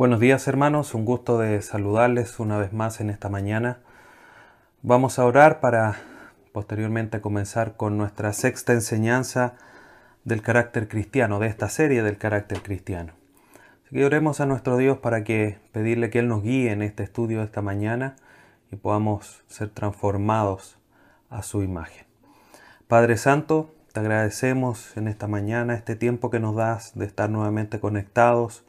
Buenos días hermanos, un gusto de saludarles una vez más en esta mañana. Vamos a orar para posteriormente comenzar con nuestra sexta enseñanza del carácter cristiano, de esta serie del carácter cristiano. Que oremos a nuestro Dios para que pedirle que Él nos guíe en este estudio de esta mañana y podamos ser transformados a su imagen. Padre Santo, te agradecemos en esta mañana este tiempo que nos das de estar nuevamente conectados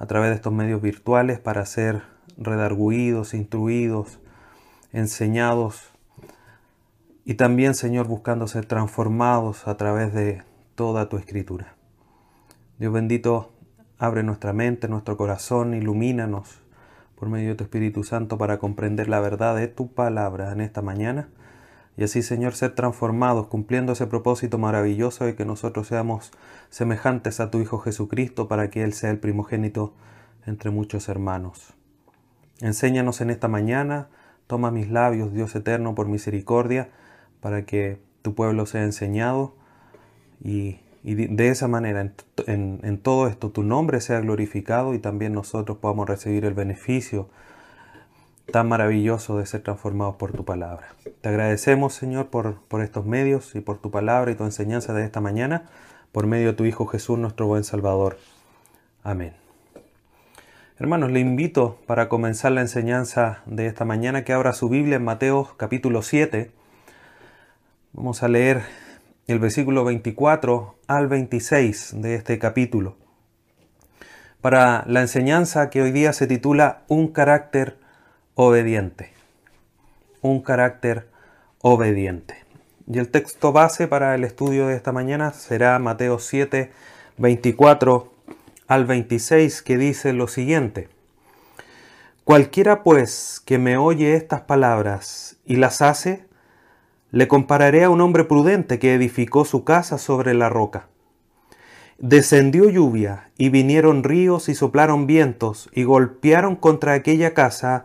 a través de estos medios virtuales para ser redarguidos, instruidos, enseñados y también, Señor, buscando ser transformados a través de toda tu escritura. Dios bendito, abre nuestra mente, nuestro corazón, ilumínanos por medio de tu Espíritu Santo para comprender la verdad de tu palabra en esta mañana y así, Señor, ser transformados cumpliendo ese propósito maravilloso de que nosotros seamos semejantes a tu Hijo Jesucristo para que Él sea el primogénito entre muchos hermanos. Enséñanos en esta mañana, toma mis labios, Dios eterno, por misericordia, para que tu pueblo sea enseñado y, de esa manera, en, en todo esto, tu nombre sea glorificado y también nosotros podamos recibir el beneficio tan maravilloso de ser transformados por tu palabra. Te agradecemos, Señor, por, por estos medios y por tu palabra y tu enseñanza de esta mañana, por medio de tu Hijo Jesús, nuestro buen Salvador. Amén. Hermanos, le invito para comenzar la enseñanza de esta mañana que abra su Biblia en Mateo capítulo 7. Vamos a leer el versículo 24 al 26 de este capítulo. Para la enseñanza que hoy día se titula Un carácter obediente. Un carácter obediente. Y el texto base para el estudio de esta mañana será Mateo 7, 24 al 26, que dice lo siguiente. Cualquiera pues que me oye estas palabras y las hace, le compararé a un hombre prudente que edificó su casa sobre la roca. Descendió lluvia y vinieron ríos y soplaron vientos y golpearon contra aquella casa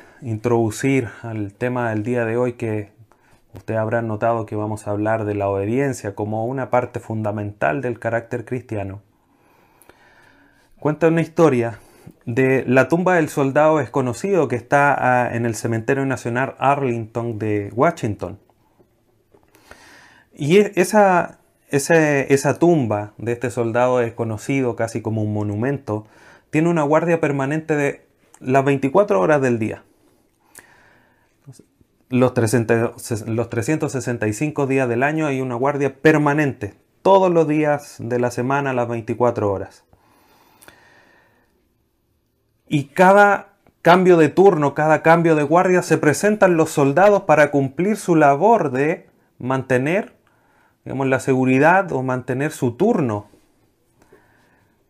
introducir al tema del día de hoy que ustedes habrán notado que vamos a hablar de la obediencia como una parte fundamental del carácter cristiano. Cuenta una historia de la tumba del soldado desconocido que está ah, en el Cementerio Nacional Arlington de Washington. Y e, esa, esa tumba de este soldado desconocido, casi como un monumento, tiene una guardia permanente de las 24 horas del día los, 365 días del año hay una guardia permanente, todos los días de la semana, las 24 horas. Y cada cambio de turno, cada cambio de guardia, se presentan los soldados para cumplir su labor de mantener digamos, la seguridad o mantener su turno,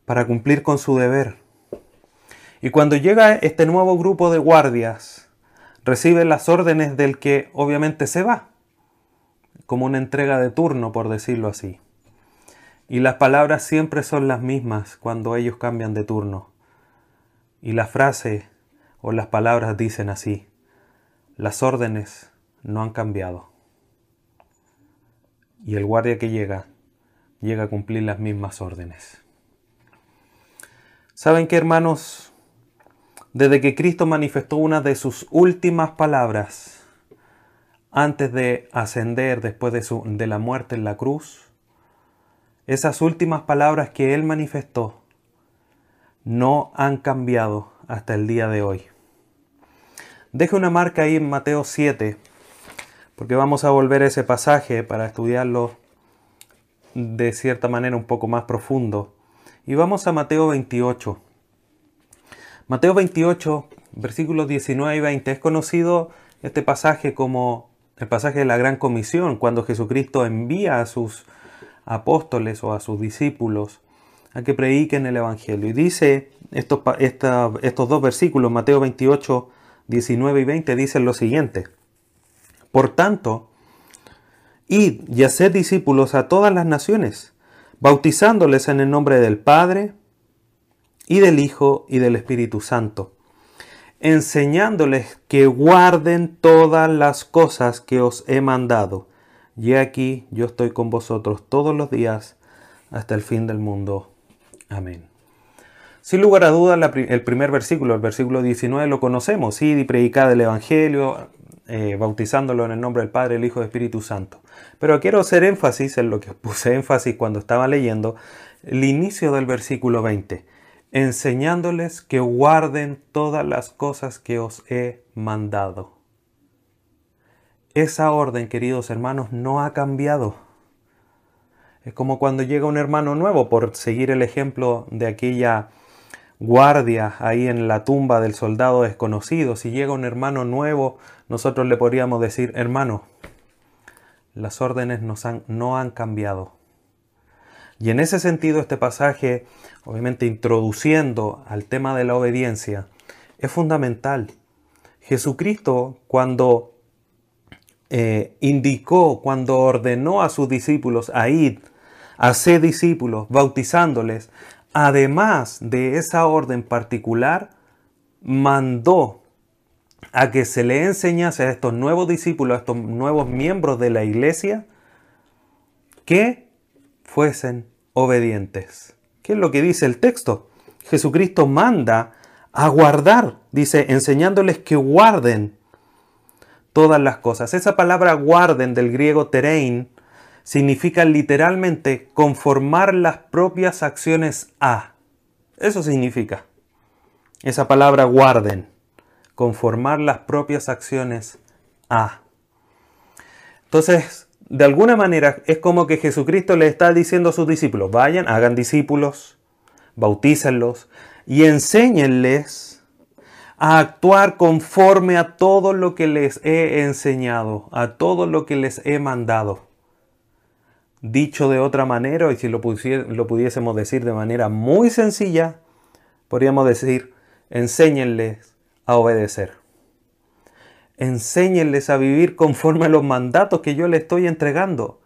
para cumplir con su deber. Y cuando llega este nuevo grupo de guardias, recibe las órdenes del que obviamente se va, como una entrega de turno, por decirlo así. Y las palabras siempre son las mismas cuando ellos cambian de turno. Y la frase o las palabras dicen así, las órdenes no han cambiado. Y el guardia que llega, llega a cumplir las mismas órdenes. ¿Saben qué, hermanos? Desde que Cristo manifestó una de sus últimas palabras antes de ascender después de, su, la muerte en la cruz, esas últimas palabras que Él manifestó no han cambiado hasta el día de hoy. Deje una marca ahí en Mateo 7, porque vamos a volver a ese pasaje para estudiarlo de cierta manera un poco más profundo. Y vamos a Mateo 28. Mateo 28, versículos 19 y 20 es conocido este pasaje como el pasaje de la gran comisión, cuando Jesucristo envía a sus apóstoles o a sus discípulos a que prediquen el Evangelio. Y dice estos, estos dos versículos, Mateo 28, 19 y 20, dicen lo siguiente. Por tanto, id y haced discípulos a todas las naciones, bautizándoles en el nombre del Padre, y del Hijo, y del Espíritu Santo, enseñándoles que guarden todas las cosas que os he mandado. Y aquí yo estoy con vosotros todos los días hasta el fin del mundo. Amén. Sin lugar a dudas, el primer versículo, el versículo 19, lo conocemos. Id y predicad el Evangelio, eh, bautizándolo en el nombre del Padre, el Hijo y el Espíritu Santo. Pero quiero hacer énfasis en lo que puse énfasis cuando estaba leyendo, el inicio del versículo 20, enseñándoles que guarden todas las cosas que os he mandado. Esa orden, queridos hermanos, no ha cambiado. Es como cuando llega un hermano nuevo, por seguir el ejemplo de aquella guardia ahí en la tumba del soldado desconocido. Si llega un hermano nuevo, nosotros le podríamos decir, hermano, las órdenes no han cambiado. Y en ese sentido este pasaje, obviamente introduciendo al tema de la obediencia, es fundamental. Jesucristo cuando eh, indicó, cuando ordenó a sus discípulos a ir Hacer discípulos, bautizándoles. Además de esa orden particular, mandó a que se le enseñase a estos nuevos discípulos, a estos nuevos miembros de la iglesia, que fuesen obedientes. ¿Qué es lo que dice el texto? Jesucristo manda a guardar, dice, enseñándoles que guarden todas las cosas. Esa palabra guarden del griego terein significa literalmente conformar las propias acciones a. Eso significa. Esa palabra guarden. Conformar las propias acciones a. Entonces, de alguna manera es como que Jesucristo le está diciendo a sus discípulos, vayan, hagan discípulos, bautícenlos y enséñenles a actuar conforme a todo lo que les he enseñado, a todo lo que les he mandado. Dicho de otra manera, y si lo, lo pudiésemos decir de manera muy sencilla, podríamos decir, enséñenles a obedecer. Enséñenles a vivir conforme a los mandatos que yo les estoy entregando.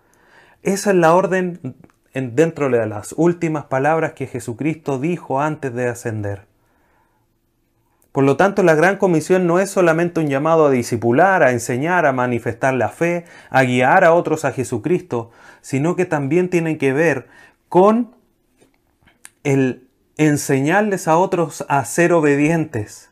Esa es la orden dentro de las últimas palabras que Jesucristo dijo antes de ascender. Por lo tanto, la gran comisión no es solamente un llamado a discipular, a enseñar, a manifestar la fe, a guiar a otros a Jesucristo, sino que también tiene que ver con el enseñarles a otros a ser obedientes.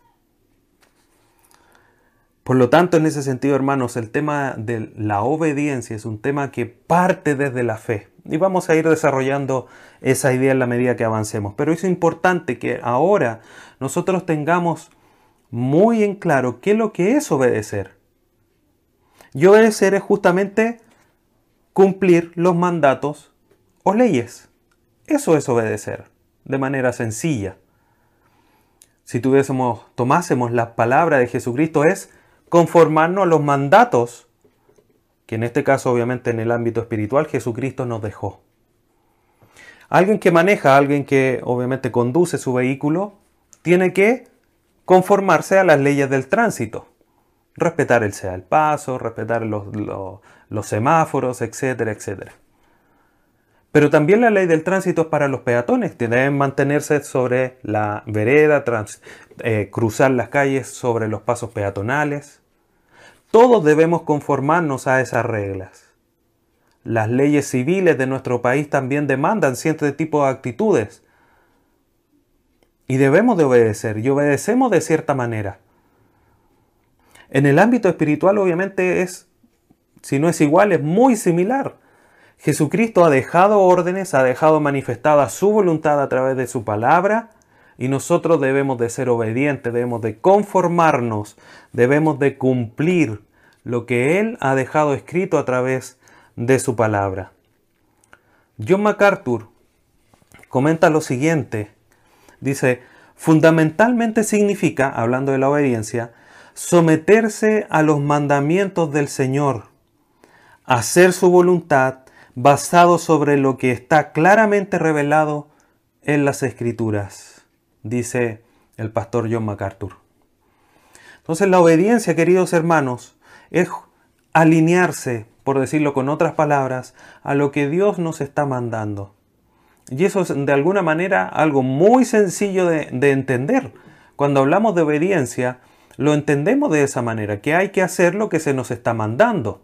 Por lo tanto, en ese sentido, hermanos, el tema de la obediencia es un tema que parte desde la fe. Y vamos a ir desarrollando esa idea en la medida que avancemos. Pero es importante que ahora nosotros tengamos muy en claro qué es lo que es obedecer. Y obedecer es justamente cumplir los mandatos o leyes. Eso es obedecer, de manera sencilla. Si tuviésemos, tomásemos la palabra de Jesucristo es conformarnos a los mandatos que en este caso obviamente en el ámbito espiritual Jesucristo nos dejó. Alguien que maneja, alguien que obviamente conduce su vehículo, tiene que conformarse a las leyes del tránsito. Respetar el sea el paso, respetar los, los, semáforos, etcétera, etcétera. Pero también la ley del tránsito es para los peatones, deben mantenerse sobre la vereda, eh, cruzar las calles sobre los pasos peatonales. Todos debemos conformarnos a esas reglas. Las leyes civiles de nuestro país también demandan cierto tipo de actitudes y debemos de obedecer y obedecemos de cierta manera. En el ámbito espiritual obviamente es, si no es igual, es muy similar. Jesucristo ha dejado órdenes, ha dejado manifestada su voluntad a través de su palabra y nosotros debemos de ser obedientes, debemos de conformarnos, debemos de cumplir lo que Él ha dejado escrito a través de su palabra. John MacArthur comenta lo siguiente Dice, fundamentalmente significa, hablando de la obediencia, someterse a los mandamientos del Señor, hacer su voluntad basado sobre lo que está claramente revelado en las escrituras, dice el pastor John MacArthur. Entonces la obediencia, queridos hermanos, es alinearse, por decirlo con otras palabras, a lo que Dios nos está mandando. Y eso es de alguna manera algo muy sencillo de, de entender. Cuando hablamos de obediencia, lo entendemos de esa manera, que hay que hacer lo que se nos está mandando.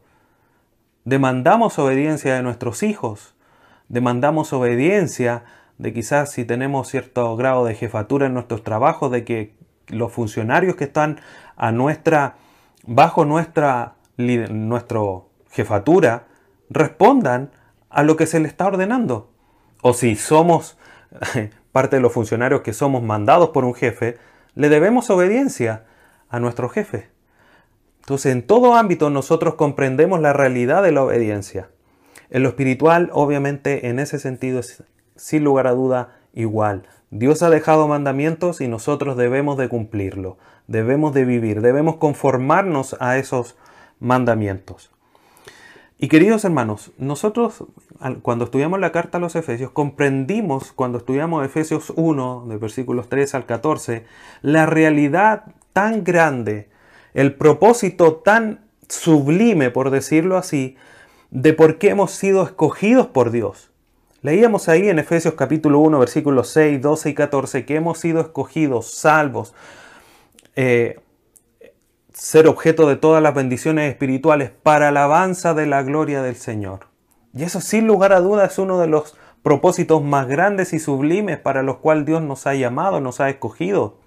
Demandamos obediencia de nuestros hijos, demandamos obediencia de quizás si tenemos cierto grado de jefatura en nuestros trabajos, de que los funcionarios que están a nuestra, bajo nuestra nuestro jefatura respondan a lo que se le está ordenando. O si somos parte de los funcionarios que somos mandados por un jefe, le debemos obediencia a nuestro jefe. Entonces, en todo ámbito nosotros comprendemos la realidad de la obediencia. En lo espiritual, obviamente, en ese sentido es sin lugar a duda igual. Dios ha dejado mandamientos y nosotros debemos de cumplirlo, debemos de vivir, debemos conformarnos a esos mandamientos. Y queridos hermanos, nosotros cuando estudiamos la carta a los Efesios, comprendimos cuando estudiamos Efesios 1, de versículos 3 al 14, la realidad tan grande, el propósito tan sublime, por decirlo así, de por qué hemos sido escogidos por Dios. Leíamos ahí en Efesios capítulo 1, versículos 6, 12 y 14, que hemos sido escogidos, salvos, eh, ser objeto de todas las bendiciones espirituales para alabanza de la gloria del Señor. Y eso sin lugar a dudas es uno de los propósitos más grandes y sublimes para los cuales Dios nos ha llamado, nos ha escogido.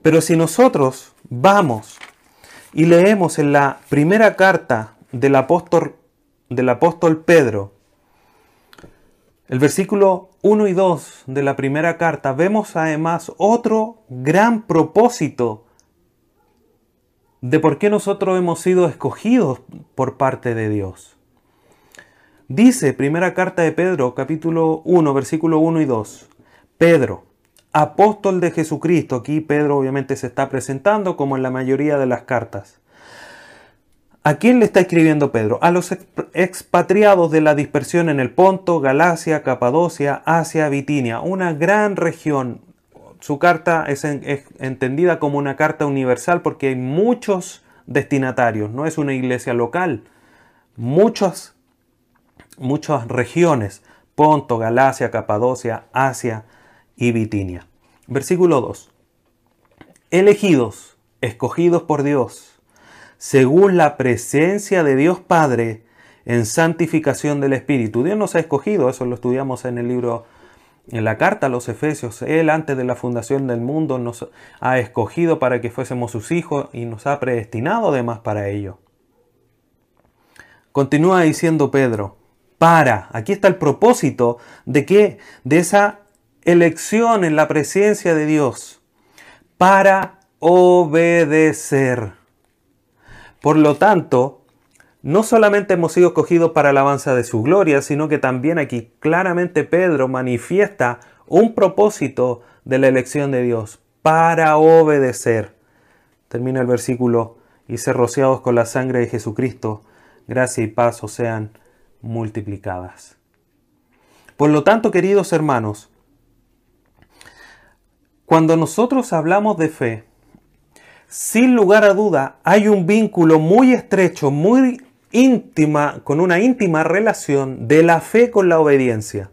Pero si nosotros vamos y leemos en la primera carta del apóstol, del apóstol Pedro, el versículo 1 y 2 de la primera carta, vemos además otro gran propósito de por qué nosotros hemos sido escogidos por parte de Dios. Dice, primera carta de Pedro, capítulo 1, versículo 1 y 2, Pedro, apóstol de Jesucristo, aquí Pedro obviamente se está presentando como en la mayoría de las cartas. ¿A quién le está escribiendo Pedro? A los expatriados de la dispersión en el Ponto, Galacia, Capadocia, Asia, Bitinia, una gran región su carta es, entendida como una carta universal porque hay muchos destinatarios, no es una iglesia local. Muchas, muchas regiones, Ponto, Galacia, Capadocia, Asia y Bitinia. Versículo 2. Elegidos, escogidos por Dios, según la presencia de Dios Padre en santificación del Espíritu. Dios nos ha escogido, eso lo estudiamos en el libro en la carta a los Efesios, Él antes de la fundación del mundo nos ha escogido para que fuésemos sus hijos y nos ha predestinado además para ello. Continúa diciendo Pedro, para, aquí está el propósito de que de esa elección en la presencia de Dios, para obedecer. Por lo tanto, no solamente hemos sido escogidos para alabanza de su gloria, sino que también aquí claramente Pedro manifiesta un propósito de la elección de Dios para obedecer. Termina el versículo, y ser rociados con la sangre de Jesucristo, gracia y paz sean multiplicadas. Por lo tanto, queridos hermanos, cuando nosotros hablamos de fe, sin lugar a duda hay un vínculo muy estrecho, muy íntima, con una íntima relación de la fe con la obediencia.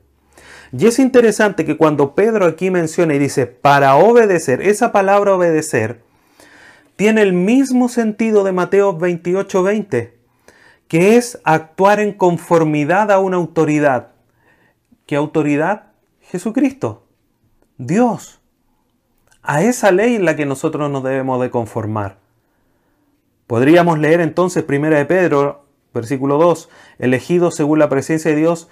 Y es interesante que cuando Pedro aquí menciona y dice para obedecer, esa palabra obedecer tiene el mismo sentido de Mateo 28:20, que es actuar en conformidad a una autoridad. ¿Qué autoridad? Jesucristo, Dios. A esa ley en la que nosotros nos debemos de conformar. Podríamos leer entonces 1 de Pedro Versículo 2. Elegido según la presencia de Dios,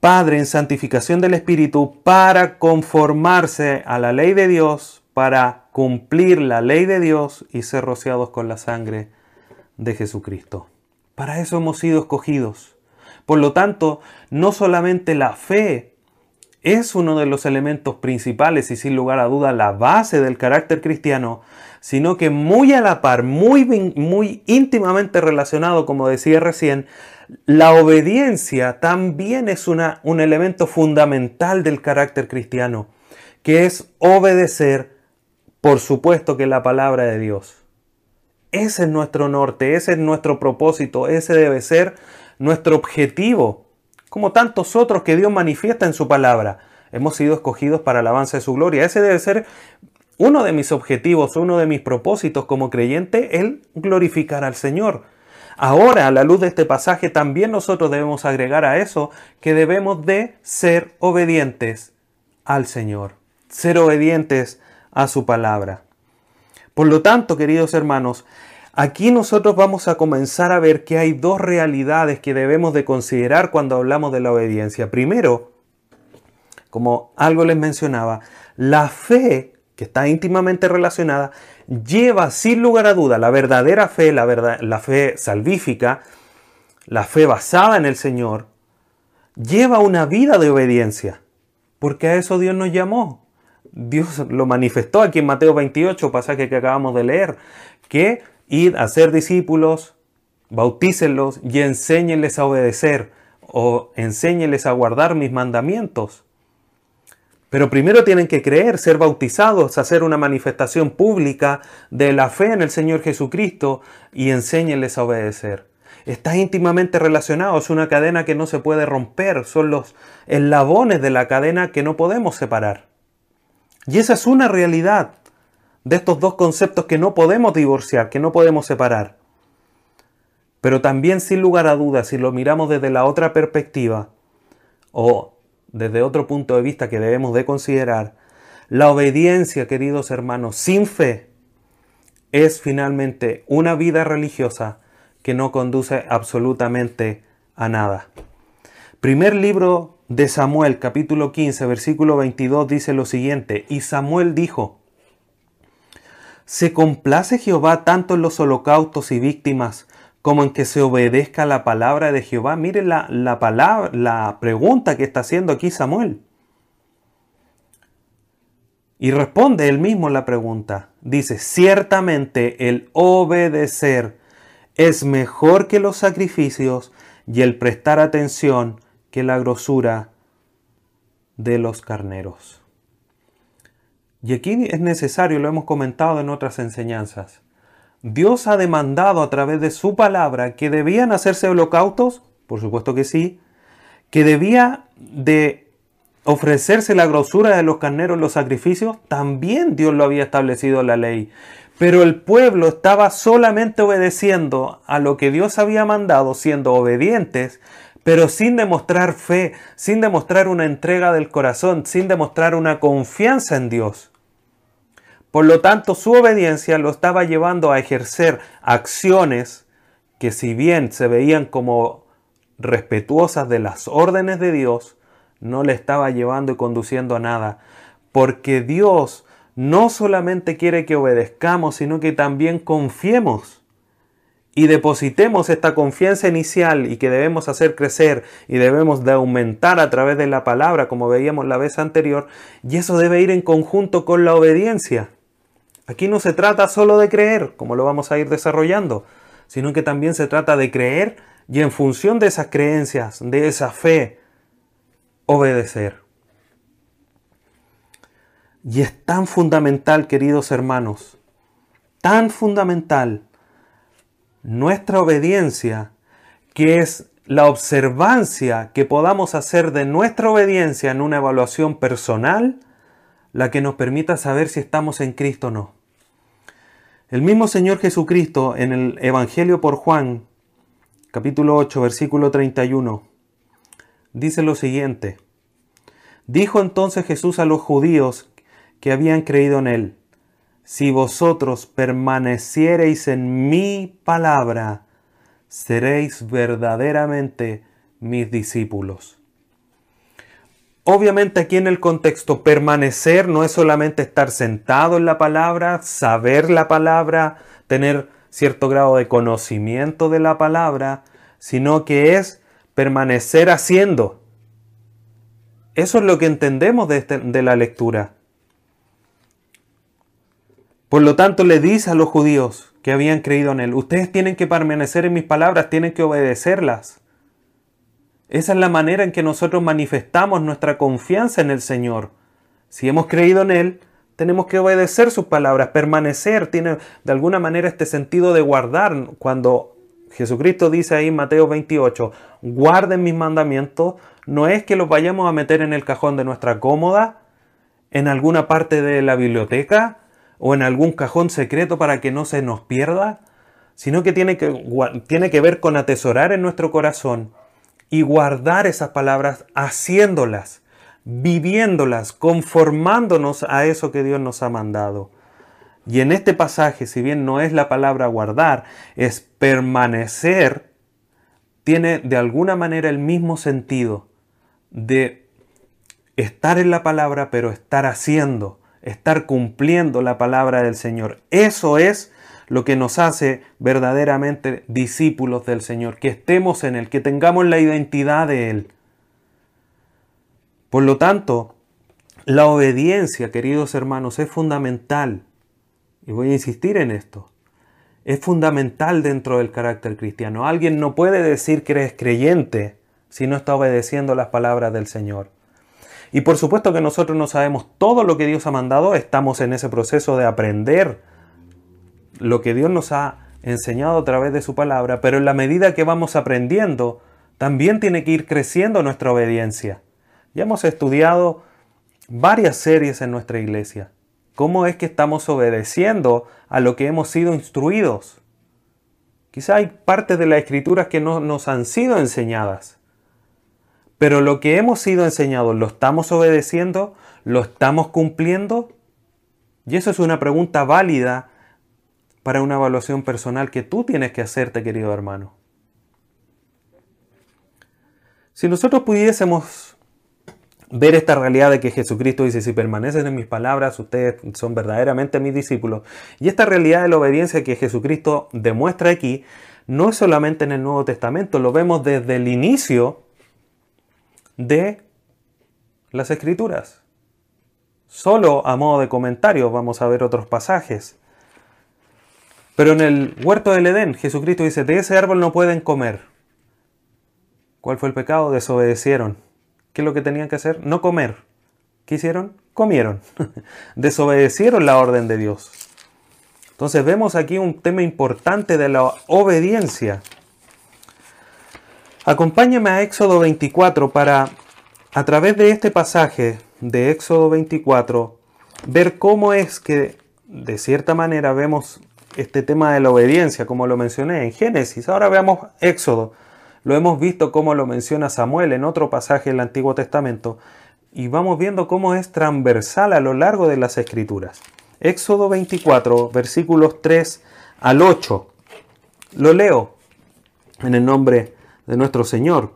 Padre en santificación del Espíritu, para conformarse a la ley de Dios, para cumplir la ley de Dios y ser rociados con la sangre de Jesucristo. Para eso hemos sido escogidos. Por lo tanto, no solamente la fe es uno de los elementos principales y sin lugar a duda la base del carácter cristiano, sino que muy a la par, muy, muy íntimamente relacionado, como decía recién, la obediencia también es una, un elemento fundamental del carácter cristiano, que es obedecer, por supuesto, que la palabra de Dios. Ese es nuestro norte, ese es nuestro propósito, ese debe ser nuestro objetivo, como tantos otros que Dios manifiesta en su palabra. Hemos sido escogidos para el avance de su gloria. Ese debe ser uno de mis objetivos, uno de mis propósitos como creyente, el glorificar al Señor. Ahora, a la luz de este pasaje, también nosotros debemos agregar a eso que debemos de ser obedientes al Señor, ser obedientes a su palabra. Por lo tanto, queridos hermanos, aquí nosotros vamos a comenzar a ver que hay dos realidades que debemos de considerar cuando hablamos de la obediencia. Primero, como algo les mencionaba, la fe que está íntimamente relacionada, lleva sin lugar a duda la verdadera fe, la, la fe salvífica, la fe basada en el Señor, lleva una vida de obediencia, porque a eso Dios nos llamó. Dios lo manifestó aquí en Mateo 28, pasaje que acabamos de leer, que id a ser discípulos, bautícenlos y enséñenles a obedecer o enséñenles a guardar mis mandamientos. Pero primero tienen que creer, ser bautizados, hacer una manifestación pública de la fe en el Señor Jesucristo y enséñenles a obedecer. Está íntimamente relacionado, es una cadena que no se puede romper, son los eslabones de la cadena que no podemos separar. Y esa es una realidad de estos dos conceptos que no podemos divorciar, que no podemos separar. Pero también sin lugar a dudas, si lo miramos desde la otra perspectiva, o desde otro punto de vista que debemos de considerar, la obediencia, queridos hermanos, sin fe, es finalmente una vida religiosa que no conduce absolutamente a nada. Primer libro de Samuel, capítulo 15, versículo 22, dice lo siguiente, y Samuel dijo, ¿se complace Jehová tanto en los holocaustos y víctimas como en que se obedezca la palabra de Jehová. Mire la, la, palabra, la pregunta que está haciendo aquí Samuel. Y responde él mismo la pregunta. Dice, ciertamente el obedecer es mejor que los sacrificios y el prestar atención que la grosura de los carneros. Y aquí es necesario, lo hemos comentado en otras enseñanzas, Dios ha demandado a través de su palabra que debían hacerse holocaustos, por supuesto que sí, que debía de ofrecerse la grosura de los carneros los sacrificios, también Dios lo había establecido en la ley. Pero el pueblo estaba solamente obedeciendo a lo que Dios había mandado, siendo obedientes, pero sin demostrar fe, sin demostrar una entrega del corazón, sin demostrar una confianza en Dios. Por lo tanto, su obediencia lo estaba llevando a ejercer acciones que si bien se veían como respetuosas de las órdenes de Dios, no le estaba llevando y conduciendo a nada. Porque Dios no solamente quiere que obedezcamos, sino que también confiemos y depositemos esta confianza inicial y que debemos hacer crecer y debemos de aumentar a través de la palabra, como veíamos la vez anterior, y eso debe ir en conjunto con la obediencia. Aquí no se trata solo de creer, como lo vamos a ir desarrollando, sino que también se trata de creer y en función de esas creencias, de esa fe, obedecer. Y es tan fundamental, queridos hermanos, tan fundamental nuestra obediencia, que es la observancia que podamos hacer de nuestra obediencia en una evaluación personal, la que nos permita saber si estamos en Cristo o no. El mismo Señor Jesucristo en el Evangelio por Juan, capítulo 8, versículo 31, dice lo siguiente. Dijo entonces Jesús a los judíos que habían creído en él, si vosotros permaneciereis en mi palabra, seréis verdaderamente mis discípulos. Obviamente aquí en el contexto permanecer no es solamente estar sentado en la palabra, saber la palabra, tener cierto grado de conocimiento de la palabra, sino que es permanecer haciendo. Eso es lo que entendemos de, este, la lectura. Por lo tanto, le dice a los judíos que habían creído en él, ustedes tienen que permanecer en mis palabras, tienen que obedecerlas. Esa es la manera en que nosotros manifestamos nuestra confianza en el Señor. Si hemos creído en Él, tenemos que obedecer sus palabras, permanecer, tiene de alguna manera este sentido de guardar. Cuando Jesucristo dice ahí en Mateo 28, guarden mis mandamientos, no es que los vayamos a meter en el cajón de nuestra cómoda, en alguna parte de la biblioteca, o en algún cajón secreto para que no se nos pierda, sino que tiene que, tiene que ver con atesorar en nuestro corazón y guardar esas palabras haciéndolas, viviéndolas, conformándonos a eso que Dios nos ha mandado. Y en este pasaje, si bien no es la palabra guardar, es permanecer, tiene de alguna manera el mismo sentido de estar en la palabra, pero estar haciendo estar cumpliendo la palabra del Señor. Eso es lo que nos hace verdaderamente discípulos del Señor, que estemos en Él, que tengamos la identidad de Él. Por lo tanto, la obediencia, queridos hermanos, es fundamental. Y voy a insistir en esto. Es fundamental dentro del carácter cristiano. Alguien no puede decir que eres creyente si no está obedeciendo las palabras del Señor. Y por supuesto que nosotros no sabemos todo lo que Dios ha mandado, estamos en ese proceso de aprender lo que Dios nos ha enseñado a través de su palabra, pero en la medida que vamos aprendiendo, también tiene que ir creciendo nuestra obediencia. Ya hemos estudiado varias series en nuestra iglesia. ¿Cómo es que estamos obedeciendo a lo que hemos sido instruidos? Quizá hay partes de las escrituras que no nos han sido enseñadas. Pero lo que hemos sido enseñados, ¿lo estamos obedeciendo? ¿Lo estamos cumpliendo? Y eso es una pregunta válida para una evaluación personal que tú tienes que hacerte, querido hermano. Si nosotros pudiésemos ver esta realidad de que Jesucristo dice, si permanecen en mis palabras, ustedes son verdaderamente mis discípulos, y esta realidad de la obediencia que Jesucristo demuestra aquí, no es solamente en el Nuevo Testamento, lo vemos desde el inicio de las escrituras. Solo a modo de comentario vamos a ver otros pasajes. Pero en el huerto del Edén, Jesucristo dice, de ese árbol no pueden comer. ¿Cuál fue el pecado? Desobedecieron. ¿Qué es lo que tenían que hacer? No comer. ¿Qué hicieron? Comieron. Desobedecieron la orden de Dios. Entonces vemos aquí un tema importante de la obediencia. Acompáñame a Éxodo 24 para, a través de este pasaje de Éxodo 24, ver cómo es que, de cierta manera, vemos este tema de la obediencia, como lo mencioné en Génesis. Ahora veamos Éxodo. Lo hemos visto como lo menciona Samuel en otro pasaje del Antiguo Testamento. Y vamos viendo cómo es transversal a lo largo de las Escrituras. Éxodo 24, versículos 3 al 8. Lo leo en el nombre de nuestro Señor.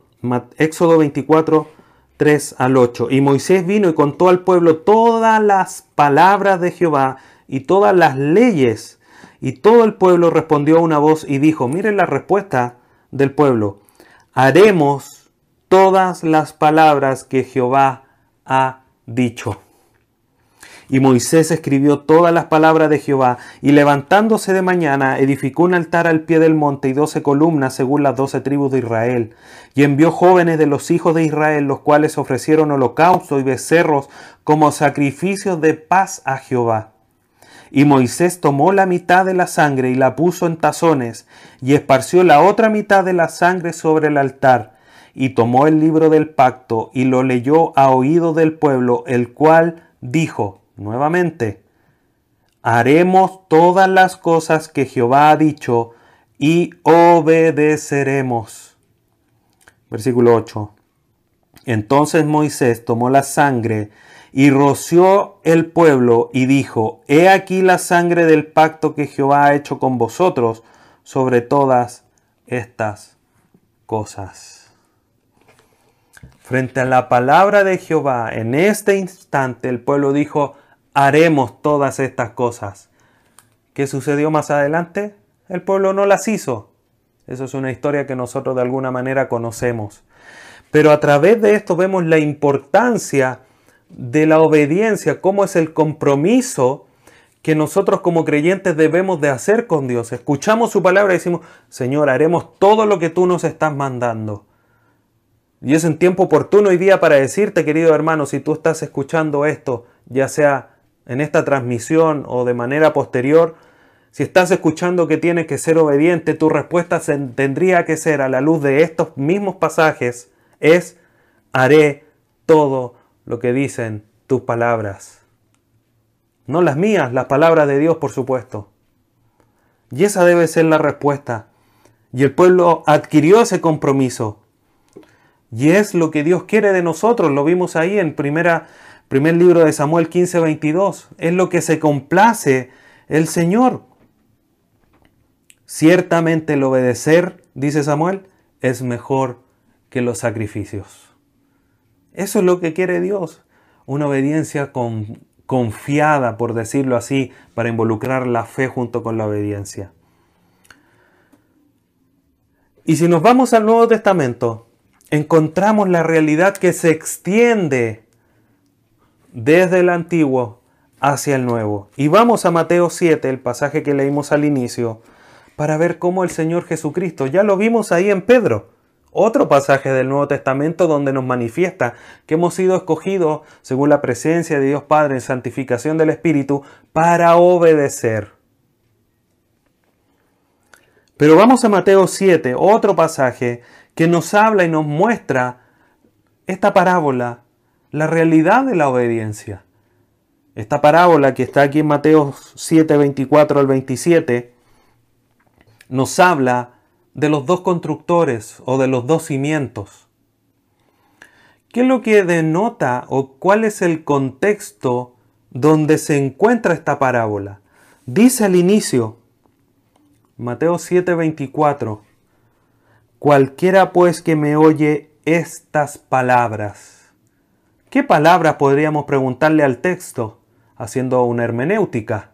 Éxodo 24, 3 al 8. Y Moisés vino y contó al pueblo todas las palabras de Jehová y todas las leyes. Y todo el pueblo respondió a una voz y dijo, miren la respuesta del pueblo, haremos todas las palabras que Jehová ha dicho. Y Moisés escribió todas las palabras de Jehová, y levantándose de mañana, edificó un altar al pie del monte y doce columnas según las doce tribus de Israel. Y envió jóvenes de los hijos de Israel, los cuales ofrecieron holocausto y becerros como sacrificios de paz a Jehová. Y Moisés tomó la mitad de la sangre y la puso en tazones, y esparció la otra mitad de la sangre sobre el altar, y tomó el libro del pacto y lo leyó a oído del pueblo, el cual dijo, Nuevamente, haremos todas las cosas que Jehová ha dicho y obedeceremos. Versículo 8. Entonces Moisés tomó la sangre y roció el pueblo y dijo, He aquí la sangre del pacto que Jehová ha hecho con vosotros sobre todas estas cosas. Frente a la palabra de Jehová, en este instante el pueblo dijo, haremos todas estas cosas. ¿Qué sucedió más adelante? El pueblo no las hizo. Eso es una historia que nosotros de alguna manera conocemos. Pero a través de esto vemos la importancia de la obediencia, cómo es el compromiso que nosotros como creyentes debemos de hacer con Dios. Escuchamos su palabra y decimos, Señor, haremos todo lo que tú nos estás mandando. Y es en tiempo oportuno hoy día para decirte, querido hermano, si tú estás escuchando esto, ya sea en esta transmisión o de manera posterior, si estás escuchando que tienes que ser obediente, tu respuesta tendría que ser a la luz de estos mismos pasajes, es, haré todo lo que dicen tus palabras. No las mías, las palabras de Dios, por supuesto. Y esa debe ser la respuesta. Y el pueblo adquirió ese compromiso. Y es lo que Dios quiere de nosotros. Lo vimos ahí en primera, primer libro de Samuel 15, 22. Es lo que se complace el Señor. Ciertamente el obedecer, dice Samuel, es mejor que los sacrificios. Eso es lo que quiere Dios. Una obediencia confiada, por decirlo así, para involucrar la fe junto con la obediencia. Y si nos vamos al Nuevo Testamento, encontramos la realidad que se extiende desde el Antiguo hacia el Nuevo. Y vamos a Mateo 7, el pasaje que leímos al inicio, para ver cómo el Señor Jesucristo, ya lo vimos ahí en Pedro, otro pasaje del Nuevo Testamento donde nos manifiesta que hemos sido escogidos según la presencia de Dios Padre en santificación del Espíritu para obedecer. Pero vamos a Mateo 7, otro pasaje que nos habla y nos muestra esta parábola, la realidad de la obediencia. Esta parábola que está aquí en Mateo 7, 24 al 27, nos habla de los dos constructores o de los dos cimientos. ¿Qué es lo que denota o cuál es el contexto donde se encuentra esta parábola? Dice al inicio, Mateo 7:24, cualquiera pues que me oye estas palabras. ¿Qué palabras podríamos preguntarle al texto? Haciendo una hermenéutica,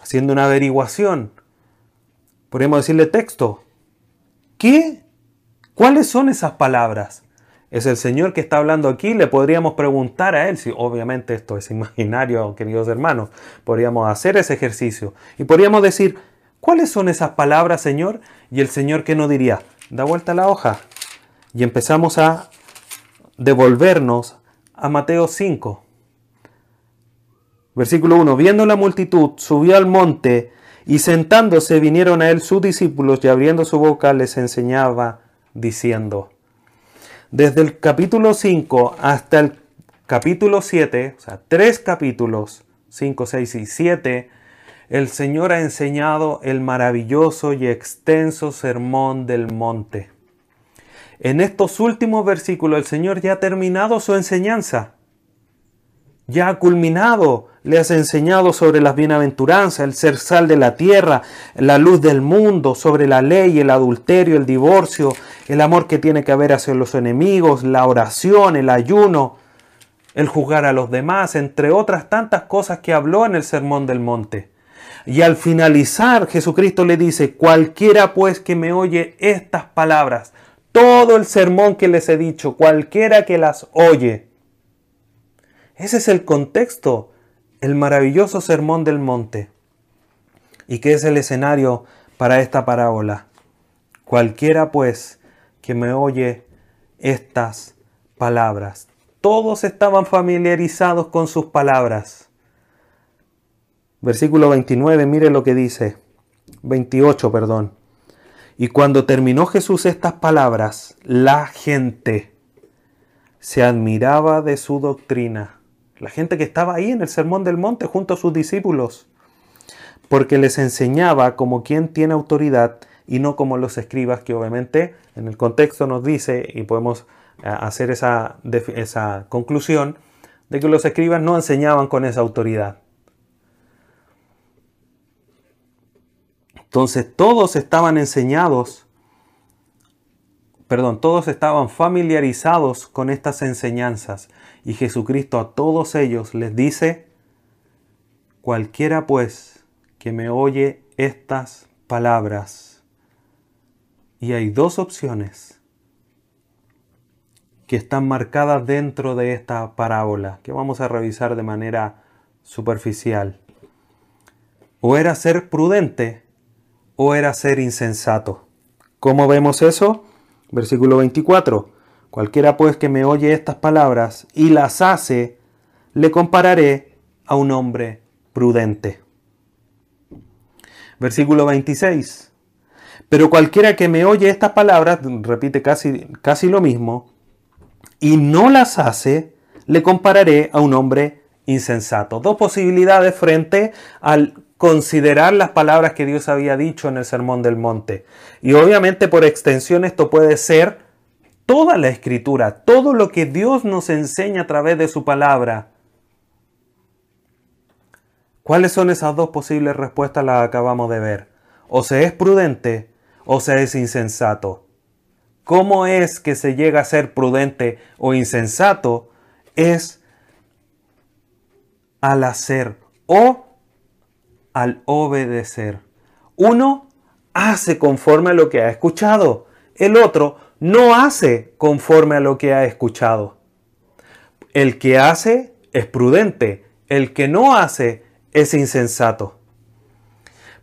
haciendo una averiguación. Podríamos decirle texto. ¿Qué? ¿Cuáles son esas palabras? Es el Señor que está hablando aquí. Le podríamos preguntar a Él, si obviamente esto es imaginario, queridos hermanos, podríamos hacer ese ejercicio. Y podríamos decir, ¿cuáles son esas palabras, Señor? Y el Señor que nos diría, da vuelta la hoja. Y empezamos a devolvernos a Mateo 5. Versículo 1. Viendo la multitud, subió al monte y sentándose vinieron a él sus discípulos y abriendo su boca les enseñaba diciendo. Desde el capítulo 5 hasta el capítulo 7, o sea, tres capítulos, 5, 6 y 7, el Señor ha enseñado el maravilloso y extenso sermón del monte. En estos últimos versículos el Señor ya ha terminado su enseñanza ya ha culminado. Le has enseñado sobre las bienaventuranzas, el ser sal de la tierra, la luz del mundo, sobre la ley, el adulterio, el divorcio, el amor que tiene que haber hacia los enemigos, la oración, el ayuno, el juzgar a los demás, entre otras tantas cosas que habló en el Sermón del Monte. Y al finalizar, Jesucristo le dice, cualquiera pues que me oye estas palabras, todo el sermón que les he dicho, cualquiera que las oye, ese es el contexto, el maravilloso sermón del monte. ¿Y qué es el escenario para esta parábola? Cualquiera pues que me oye estas palabras. Todos estaban familiarizados con sus palabras. Versículo 29, mire lo que dice. 28, perdón. Y cuando terminó Jesús estas palabras, la gente se admiraba de su doctrina la gente que estaba ahí en el Sermón del Monte junto a sus discípulos, porque les enseñaba como quien tiene autoridad y no como los escribas, que obviamente en el contexto nos dice, y podemos eh, hacer esa, esa conclusión, de que los escribas no enseñaban con esa autoridad. Entonces todos estaban enseñados, perdón, todos estaban familiarizados con estas enseñanzas y Jesucristo a todos ellos les dice, cualquiera pues que me oye estas palabras. Y hay dos opciones. que están marcadas dentro de esta parábola, que vamos a revisar de manera superficial. O era ser prudente o era ser insensato. ¿Cómo vemos eso? Versículo 24. Cualquiera pues que me oye estas palabras y las hace, le compararé a un hombre prudente. Versículo 26. Pero cualquiera que me oye estas palabras, repite casi, casi lo mismo, y no las hace, le compararé a un hombre insensato. Dos posibilidades frente al considerar las palabras que Dios había dicho en el Sermón del Monte. Y obviamente por extensión esto puede ser toda la escritura, todo lo que Dios nos enseña a través de su palabra. ¿Cuáles son esas dos posibles respuestas? Las acabamos de ver. O se es prudente o se es insensato. ¿Cómo es que se llega a ser prudente o insensato? Es al hacer o al obedecer. Uno hace conforme a lo que ha escuchado. El otro no hace conforme a lo que ha escuchado. El que hace es prudente. El que no hace es insensato.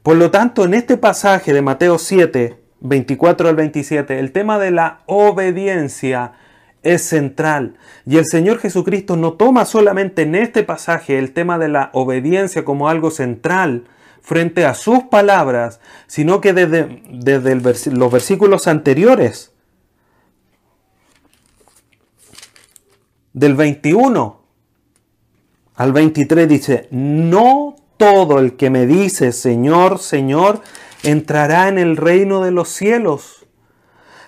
Por lo tanto, en este pasaje de Mateo 7, 24 al 27, el tema de la obediencia es central. Y el Señor Jesucristo no toma solamente en este pasaje el tema de la obediencia como algo central frente a sus palabras, sino que desde, desde los versículos anteriores, del 21 al 23 dice, no todo el que me dice Señor, Señor, entrará en el reino de los cielos,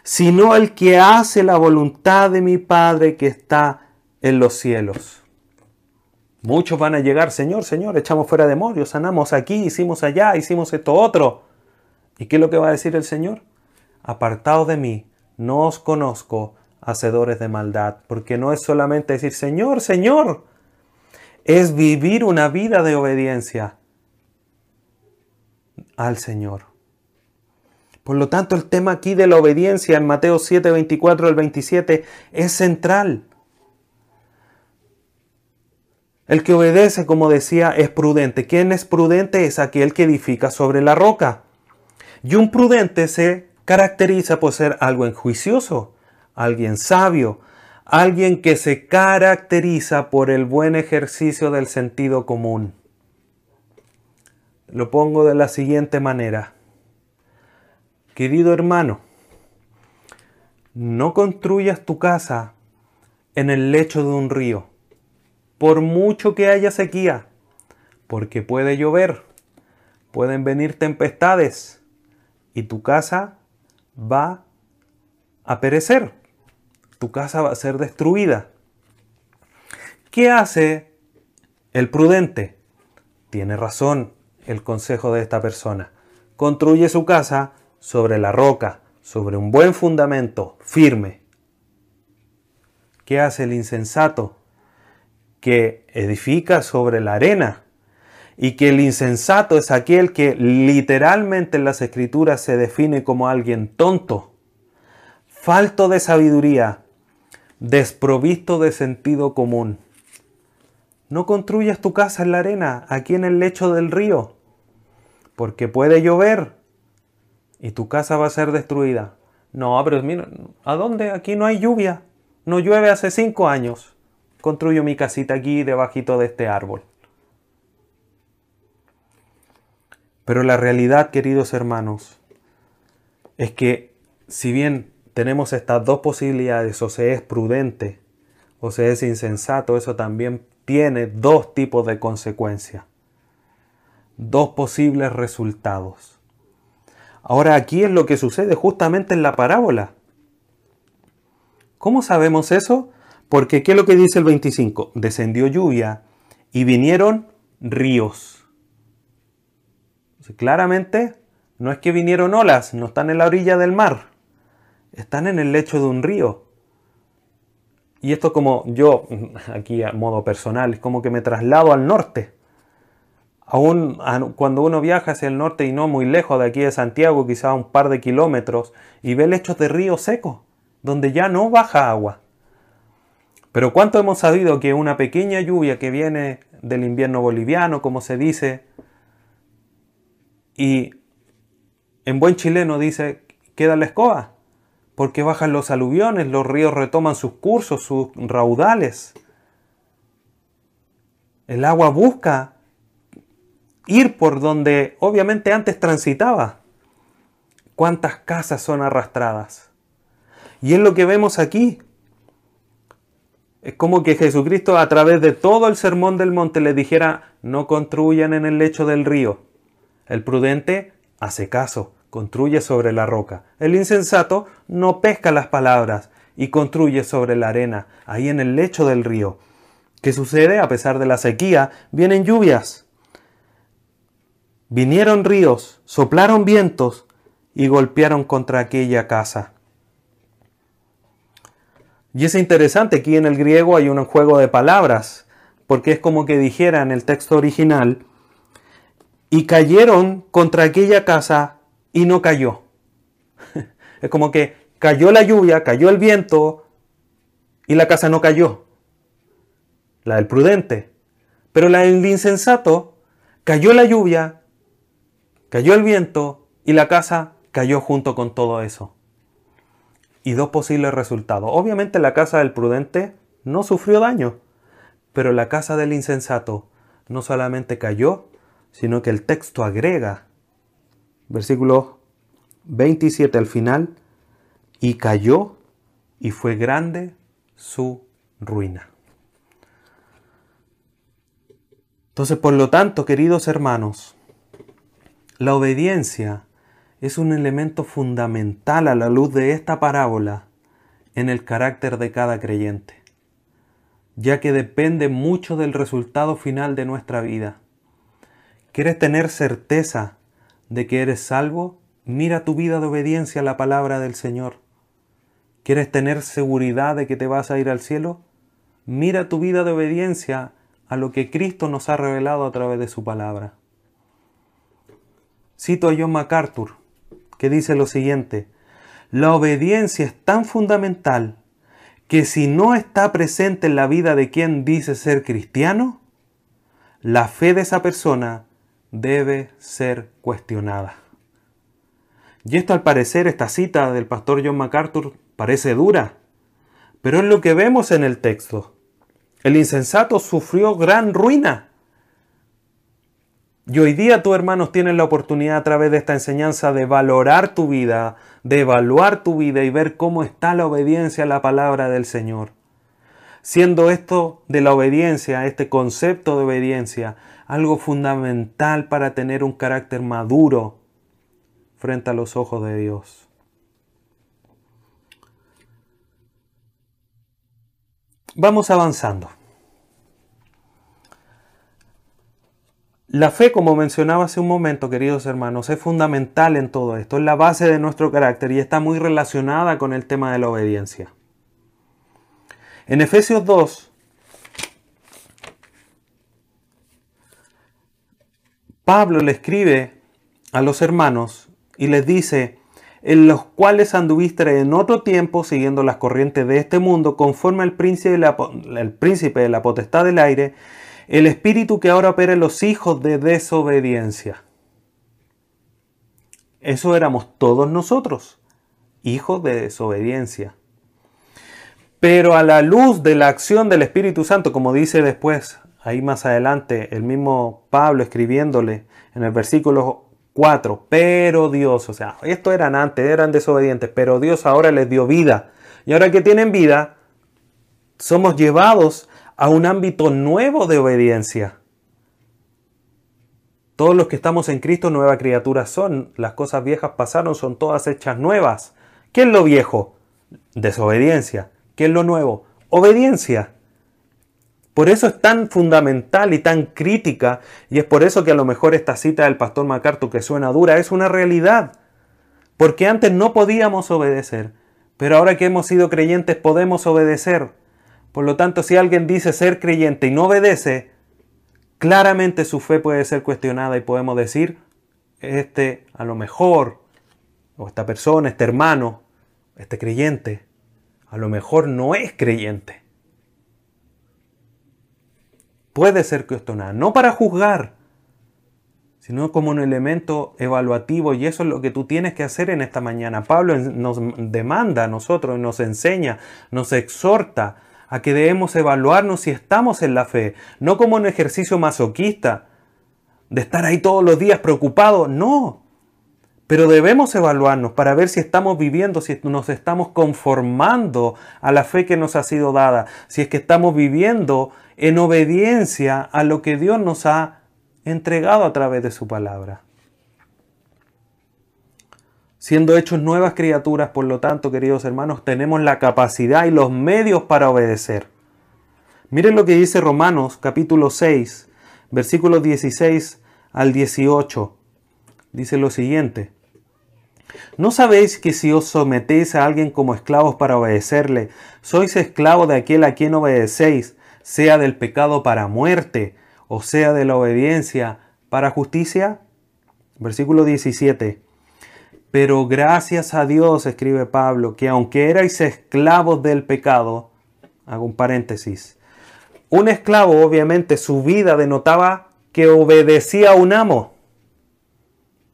sino el que hace la voluntad de mi Padre que está en los cielos. Muchos van a llegar, Señor, Señor, echamos fuera demonios, sanamos aquí, hicimos allá, hicimos esto otro. ¿Y qué es lo que va a decir el Señor? Apartaos de mí, no os conozco, hacedores de maldad, porque no es solamente decir, Señor, Señor, es vivir una vida de obediencia al Señor. Por lo tanto, el tema aquí de la obediencia en Mateo 7, 24 al 27 es central. El que obedece, como decía, es prudente. ¿Quién es prudente? Es aquel que edifica sobre la roca. Y un prudente se caracteriza por ser algo enjuicioso, alguien sabio, alguien que se caracteriza por el buen ejercicio del sentido común. Lo pongo de la siguiente manera. Querido hermano, no construyas tu casa en el lecho de un río, por mucho que haya sequía, porque puede llover, pueden venir tempestades y tu casa va a perecer, tu casa va a ser destruida. ¿Qué hace el prudente? Tiene razón, el consejo de esta persona. Construye su casa sobre la roca, sobre un buen fundamento, firme. ¿Qué hace el insensato? Que edifica sobre la arena. Y que el insensato es aquel que literalmente en las escrituras se define como alguien tonto, falto de sabiduría, desprovisto de sentido común. No construyas tu casa en la arena, aquí en el lecho del río porque puede llover y tu casa va a ser destruida. No, pero mira, ¿a dónde? Aquí no hay lluvia. No llueve hace cinco años. Construyo mi casita aquí debajito de este árbol. Pero la realidad, queridos hermanos, es que si bien tenemos estas dos posibilidades, o se es prudente o se es insensato, eso también tiene dos tipos de consecuencias dos posibles resultados. Ahora aquí es lo que sucede justamente en la parábola. ¿Cómo sabemos eso? Porque ¿qué es lo que dice el 25? Descendió lluvia y vinieron ríos. claramente no es que vinieron olas, no están en la orilla del mar, están en el lecho de un río. Y esto como yo, aquí a modo personal, es como que me traslado al norte aún cuando uno viaja hacia el norte y no muy lejos de aquí de Santiago, quizá un par de kilómetros, y ve lechos de río seco, donde ya no baja agua. Pero ¿cuánto hemos sabido que una pequeña lluvia que viene del invierno boliviano, como se dice, y en buen chileno dice, queda la escoba, porque bajan los aluviones, los ríos retoman sus cursos, sus raudales. El agua busca ir por donde obviamente antes transitaba. ¿Cuántas casas son arrastradas? Y es lo que vemos aquí. Es como que Jesucristo a través de todo el sermón del monte le dijera, no construyan en el lecho del río. El prudente hace caso, construye sobre la roca. El insensato no pesca las palabras y construye sobre la arena, ahí en el lecho del río. ¿Qué sucede? A pesar de la sequía, vienen lluvias. Vinieron ríos, soplaron vientos y golpearon contra aquella casa. Y es interesante, aquí en el griego hay un juego de palabras, porque es como que dijera en el texto original, y cayeron contra aquella casa y no cayó. es como que cayó la lluvia, cayó el viento y la casa no cayó. La del prudente. Pero la del insensato, cayó la lluvia, cayó el viento y la casa cayó junto con todo eso y dos posibles resultados. Obviamente la casa del prudente no sufrió daño, pero la casa del insensato no solamente cayó, sino que el texto agrega, versículo 27 al final, y cayó y fue grande su ruina. Entonces, por lo tanto, queridos hermanos, la obediencia es un elemento fundamental a la luz de esta parábola en el carácter de cada creyente, ya que depende mucho del resultado final de nuestra vida. ¿Quieres tener certeza de que eres salvo? Mira tu vida de obediencia a la palabra del Señor. ¿Quieres tener seguridad de que te vas a ir al cielo? Mira tu vida de obediencia a lo que Cristo nos ha revelado a través de su palabra. Cito a John MacArthur, que dice lo siguiente, la obediencia es tan fundamental que si no está presente en la vida de quien dice ser cristiano, la fe de esa persona debe ser cuestionada. Y esto al parecer, esta cita del pastor John MacArthur parece dura, pero es lo que vemos en el texto. El insensato sufrió gran ruina y hoy día tú, hermanos, tienes la oportunidad a través de esta enseñanza de valorar tu vida, de evaluar tu vida y ver cómo está la obediencia a la palabra del Señor. Siendo esto de la obediencia, este concepto de obediencia, algo fundamental para tener un carácter maduro frente a los ojos de Dios. Vamos avanzando. La fe, como mencionaba hace un momento, queridos hermanos, es fundamental en todo esto, es la base de nuestro carácter y está muy relacionada con el tema de la obediencia. En Efesios 2, Pablo le escribe a los hermanos y les dice, en los cuales anduviste en otro tiempo siguiendo las corrientes de este mundo, conforme al príncipe de la, el príncipe de la potestad del aire, el espíritu que ahora opera en los hijos de desobediencia. Eso éramos todos nosotros, hijos de desobediencia. Pero a la luz de la acción del Espíritu Santo, como dice después, ahí más adelante, el mismo Pablo escribiéndole en el versículo 4, pero Dios, o sea, esto eran antes, eran desobedientes, pero Dios ahora les dio vida. Y ahora que tienen vida, somos llevados a un ámbito nuevo de obediencia. Todos los que estamos en Cristo, nueva criatura son. Las cosas viejas pasaron, son todas hechas nuevas. ¿Qué es lo viejo? Desobediencia. ¿Qué es lo nuevo? Obediencia. Por eso es tan fundamental y tan crítica, y es por eso que a lo mejor esta cita del pastor MacArthur que suena dura es una realidad. Porque antes no podíamos obedecer, pero ahora que hemos sido creyentes podemos obedecer. Por lo tanto, si alguien dice ser creyente y no obedece, claramente su fe puede ser cuestionada y podemos decir, este a lo mejor, o esta persona, este hermano, este creyente, a lo mejor no es creyente. puede ser cuestionada, no para juzgar, sino como un elemento evaluativo y eso es lo que tú tienes que hacer en esta mañana. Pablo nos demanda a nosotros, nos enseña, nos exhorta a que debemos evaluarnos si estamos en la fe, no como un ejercicio masoquista, de estar ahí todos los días preocupado, no, pero debemos evaluarnos para ver si estamos viviendo, si nos estamos conformando a la fe que nos ha sido dada, si es que estamos viviendo en obediencia a lo que Dios nos ha entregado a través de su palabra. Siendo hechos nuevas criaturas, por lo tanto, queridos hermanos, tenemos la capacidad y los medios para obedecer. Miren lo que dice Romanos capítulo 6, versículos 16 al 18. Dice lo siguiente. ¿No sabéis que si os sometéis a alguien como esclavos para obedecerle, sois esclavos de aquel a quien obedecéis, sea del pecado para muerte, o sea de la obediencia para justicia? Versículo 17. Pero gracias a Dios, escribe Pablo, que aunque erais esclavos del pecado, hago un paréntesis, un esclavo obviamente su vida denotaba que obedecía a un amo,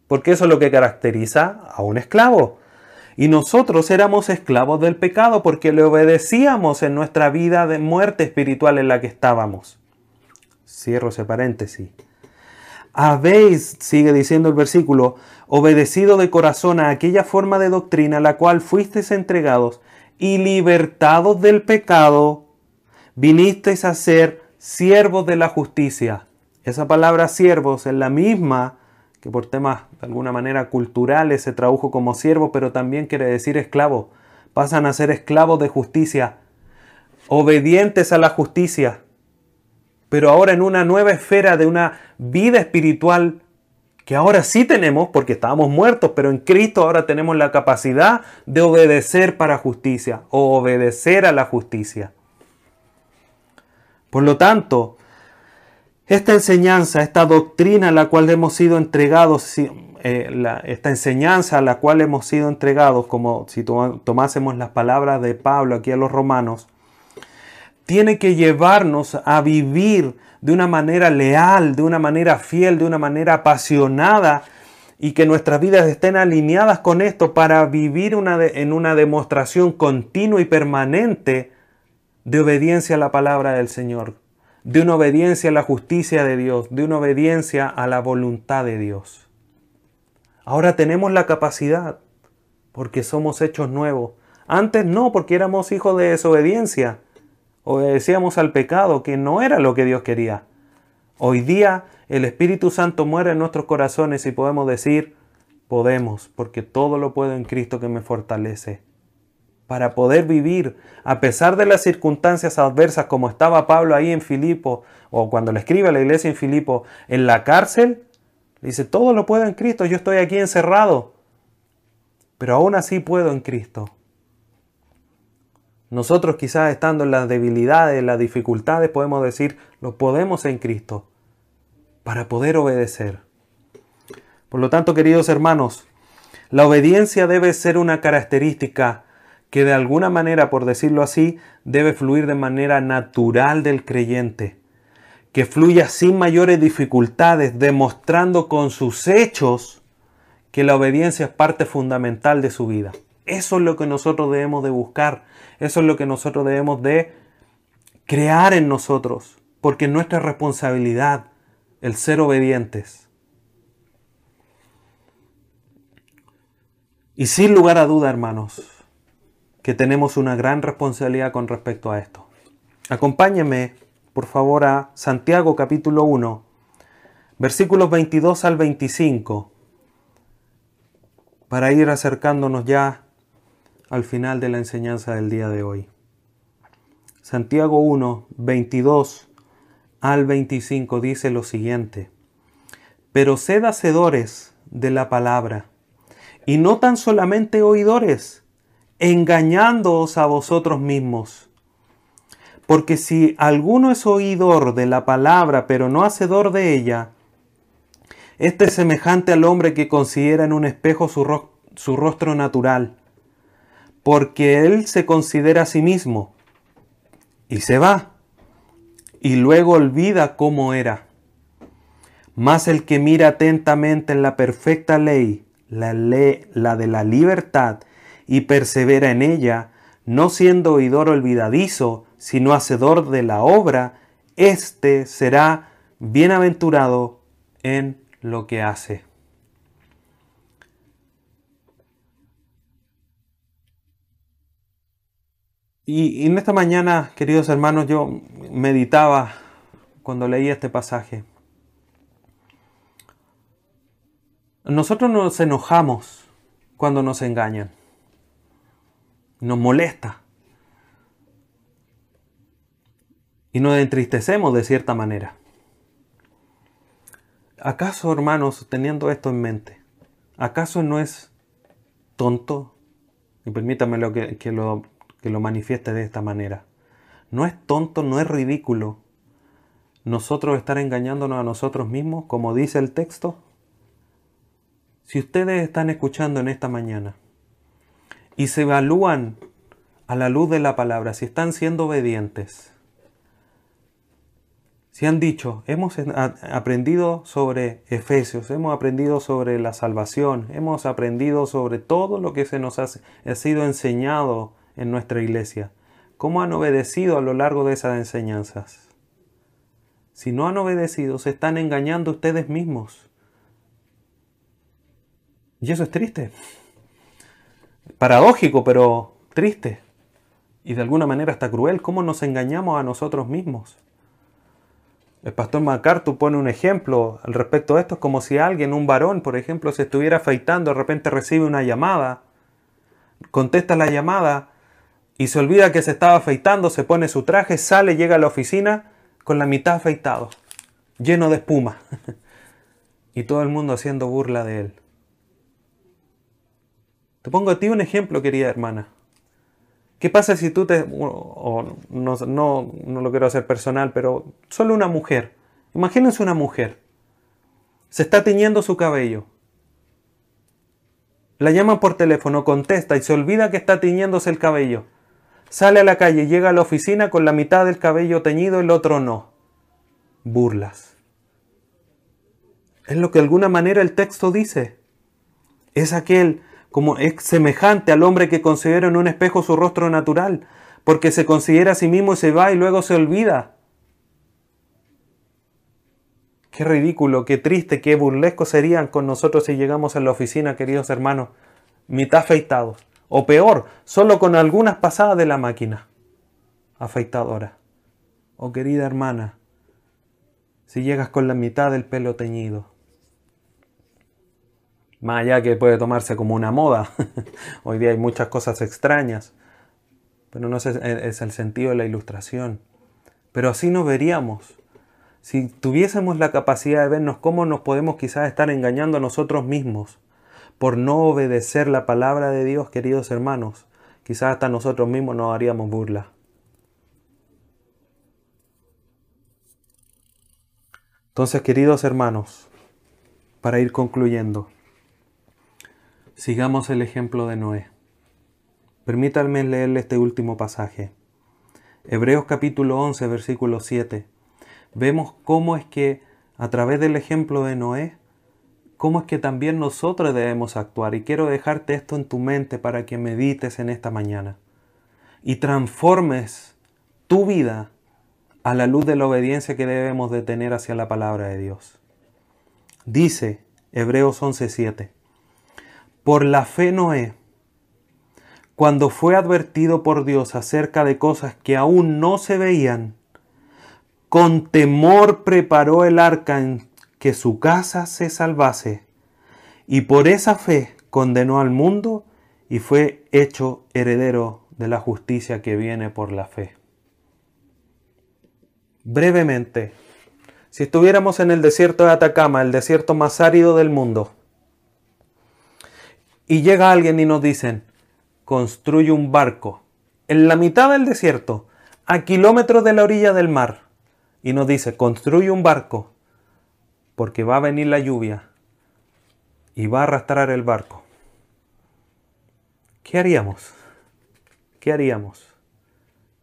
porque eso es lo que caracteriza a un esclavo. Y nosotros éramos esclavos del pecado porque le obedecíamos en nuestra vida de muerte espiritual en la que estábamos. Cierro ese paréntesis. Habéis, sigue diciendo el versículo, obedecido de corazón a aquella forma de doctrina a la cual fuisteis entregados y libertados del pecado, vinisteis a ser siervos de la justicia. Esa palabra siervos es la misma que por temas de alguna manera culturales se tradujo como siervo, pero también quiere decir esclavo. Pasan a ser esclavos de justicia, obedientes a la justicia pero ahora en una nueva esfera de una vida espiritual que ahora sí tenemos porque estábamos muertos, pero en Cristo ahora tenemos la capacidad de obedecer para justicia o obedecer a la justicia. Por lo tanto, esta enseñanza, esta doctrina a la cual hemos sido entregados, eh, esta enseñanza a la cual hemos sido entregados, como si tomásemos las palabras de Pablo aquí a los romanos, tiene que llevarnos a vivir de una manera leal, de una manera fiel, de una manera apasionada y que nuestras vidas estén alineadas con esto para vivir en una demostración continua y permanente de obediencia a la palabra del Señor, de una obediencia a la justicia de Dios, de una obediencia a la voluntad de Dios. Ahora tenemos la capacidad porque somos hechos nuevos. Antes no, porque éramos hijos de desobediencia obedecíamos al pecado, que no era lo que Dios quería. Hoy día el Espíritu Santo muere en nuestros corazones y podemos decir, podemos, porque todo lo puedo en Cristo que me fortalece. Para poder vivir, a pesar de las circunstancias adversas como estaba Pablo ahí en Filipo, o cuando le escribe a la iglesia en Filipo, en la cárcel, dice, todo lo puedo en Cristo, yo estoy aquí encerrado, pero aún así puedo en Cristo. Nosotros quizás estando en las debilidades, en las dificultades, podemos decir, lo podemos en Cristo para poder obedecer. Por lo tanto, queridos hermanos, la obediencia debe ser una característica que de alguna manera, por decirlo así, debe fluir de manera natural del creyente, que fluya sin mayores dificultades, demostrando con sus hechos que la obediencia es parte fundamental de su vida. Eso es lo que nosotros debemos de buscar, eso es lo que nosotros debemos de crear en nosotros, porque es nuestra responsabilidad el ser obedientes. Y sin lugar a duda, hermanos, que tenemos una gran responsabilidad con respecto a esto. Acompáñenme, por favor, a Santiago capítulo 1, versículos 22 al 25, para ir acercándonos ya al final de la enseñanza del día de hoy. Santiago 1, 22 al 25 dice lo siguiente, pero sed hacedores de la palabra, y no tan solamente oidores, engañándoos a vosotros mismos. Porque si alguno es oidor de la palabra, pero no hacedor de ella, este es semejante al hombre que considera en un espejo su, su rostro natural porque él se considera a sí mismo y se va y luego olvida cómo era. Mas el que mira atentamente en la perfecta ley, la, ley, la de la libertad, y persevera en ella, no siendo oidor olvidadizo, sino hacedor de la obra, éste será bienaventurado en lo que hace. Y, en esta mañana, queridos hermanos, yo meditaba cuando leí este pasaje. Nosotros nos enojamos cuando nos engañan. Nos molesta. Y nos entristecemos de cierta manera. ¿Acaso, hermanos, teniendo esto en mente, acaso no es tonto? Y permítame lo que lo que lo manifieste de esta manera. No es tonto, no es ridículo nosotros estar engañándonos a nosotros mismos, como dice el texto. Si ustedes están escuchando en esta mañana y se evalúan a la luz de la palabra, si están siendo obedientes, si han dicho, hemos aprendido sobre Efesios, hemos aprendido sobre la salvación, hemos aprendido sobre todo lo que se nos ha, ha sido enseñado en nuestra iglesia? ¿Cómo han obedecido a lo largo de esas enseñanzas? Si no han obedecido, se están engañando ustedes mismos. Y eso es triste. Paradójico, pero triste. Y de alguna manera hasta cruel. ¿Cómo nos engañamos a nosotros mismos? El pastor MacArthur pone un ejemplo al respecto de esto. Es como si alguien, un varón, por ejemplo, se estuviera afeitando, de repente recibe una llamada, contesta la llamada y se olvida que se estaba afeitando, se pone su traje, sale, llega a la oficina con la mitad afeitado, lleno de espuma. y todo el mundo haciendo burla de él. Te pongo a ti un ejemplo, querida hermana. ¿Qué pasa si tú te... no, no, no lo quiero hacer personal, pero solo una mujer. Imagínense una mujer. Se está tiñendo su cabello. La llaman por teléfono, contesta y se olvida que está tiñéndose el cabello. Sale a la calle, llega a la oficina con la mitad del cabello teñido el otro no. Burlas. Es lo que de alguna manera el texto dice. Es aquel como es semejante al hombre que considera en un espejo su rostro natural, porque se considera a sí mismo y se va y luego se olvida. Qué ridículo, qué triste, qué burlesco serían con nosotros si llegamos a la oficina, queridos hermanos, mitad afeitados o peor, solo con algunas pasadas de la máquina afeitadora. Oh querida hermana, si llegas con la mitad del pelo teñido, más allá que puede tomarse como una moda, hoy día hay muchas cosas extrañas, pero no es, es el sentido de la ilustración. Pero así nos veríamos. Si tuviésemos la capacidad de vernos cómo nos podemos quizás estar engañando a nosotros mismos, por no obedecer la palabra de Dios, queridos hermanos, quizás hasta nosotros mismos nos haríamos burla. Entonces, queridos hermanos, para ir concluyendo, sigamos el ejemplo de Noé. Permítanme leerle este último pasaje. Hebreos capítulo 11, versículo 7. Vemos cómo es que a través del ejemplo de Noé, cómo es que también nosotros debemos actuar. Y quiero dejarte esto en tu mente para que medites en esta mañana y transformes tu vida a la luz de la obediencia que debemos de tener hacia la palabra de Dios. Dice Hebreos 11:7, por la fe Noé, cuando fue advertido por Dios acerca de cosas que aún no se veían, con temor preparó el arca en que su casa se salvase, y por esa fe condenó al mundo y fue hecho heredero de la justicia que viene por la fe. Brevemente, si estuviéramos en el desierto de Atacama, el desierto más árido del mundo, y llega alguien y nos dicen, construye un barco en la mitad del desierto, a kilómetros de la orilla del mar, y nos dice, construye un barco porque va a venir la lluvia y va a arrastrar el barco. ¿Qué haríamos? ¿Qué haríamos?